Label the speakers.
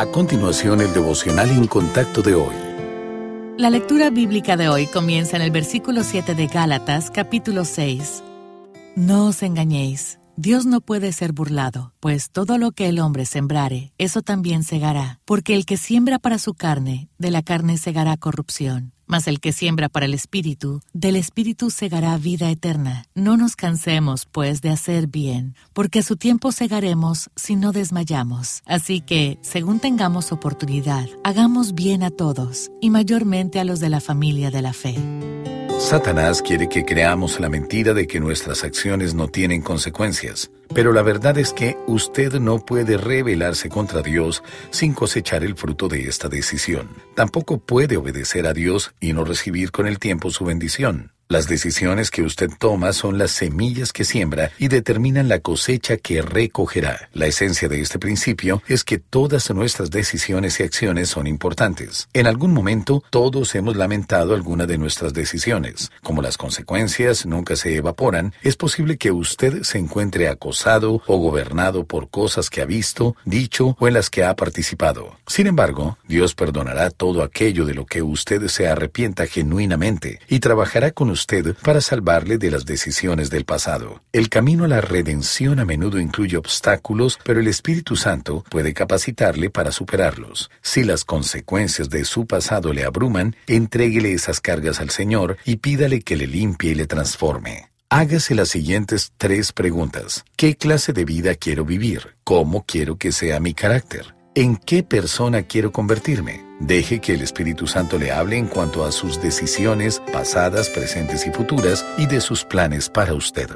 Speaker 1: A continuación, el devocional en contacto de hoy.
Speaker 2: La lectura bíblica de hoy comienza en el versículo 7 de Gálatas, capítulo 6. No os engañéis, Dios no puede ser burlado, pues todo lo que el hombre sembrare, eso también segará, porque el que siembra para su carne, de la carne segará corrupción mas el que siembra para el Espíritu, del Espíritu segará vida eterna. No nos cansemos, pues, de hacer bien, porque a su tiempo segaremos si no desmayamos. Así que, según tengamos oportunidad, hagamos bien a todos, y mayormente a los de la familia de la fe.
Speaker 1: Satanás quiere que creamos la mentira de que nuestras acciones no tienen consecuencias, pero la verdad es que usted no puede rebelarse contra Dios sin cosechar el fruto de esta decisión. Tampoco puede obedecer a Dios y no recibir con el tiempo su bendición. Las decisiones que usted toma son las semillas que siembra y determinan la cosecha que recogerá. La esencia de este principio es que todas nuestras decisiones y acciones son importantes. En algún momento todos hemos lamentado alguna de nuestras decisiones. Como las consecuencias nunca se evaporan, es posible que usted se encuentre acosado o gobernado por cosas que ha visto, dicho o en las que ha participado. Sin embargo, Dios perdonará todo aquello de lo que usted se arrepienta genuinamente y trabajará con usted para salvarle de las decisiones del pasado. El camino a la redención a menudo incluye obstáculos, pero el Espíritu Santo puede capacitarle para superarlos. Si las consecuencias de su pasado le abruman, entréguele esas cargas al Señor y pídale que le limpie y le transforme. Hágase las siguientes tres preguntas. ¿Qué clase de vida quiero vivir? ¿Cómo quiero que sea mi carácter? ¿En qué persona quiero convertirme? Deje que el Espíritu Santo le hable en cuanto a sus decisiones pasadas, presentes y futuras y de sus planes para usted.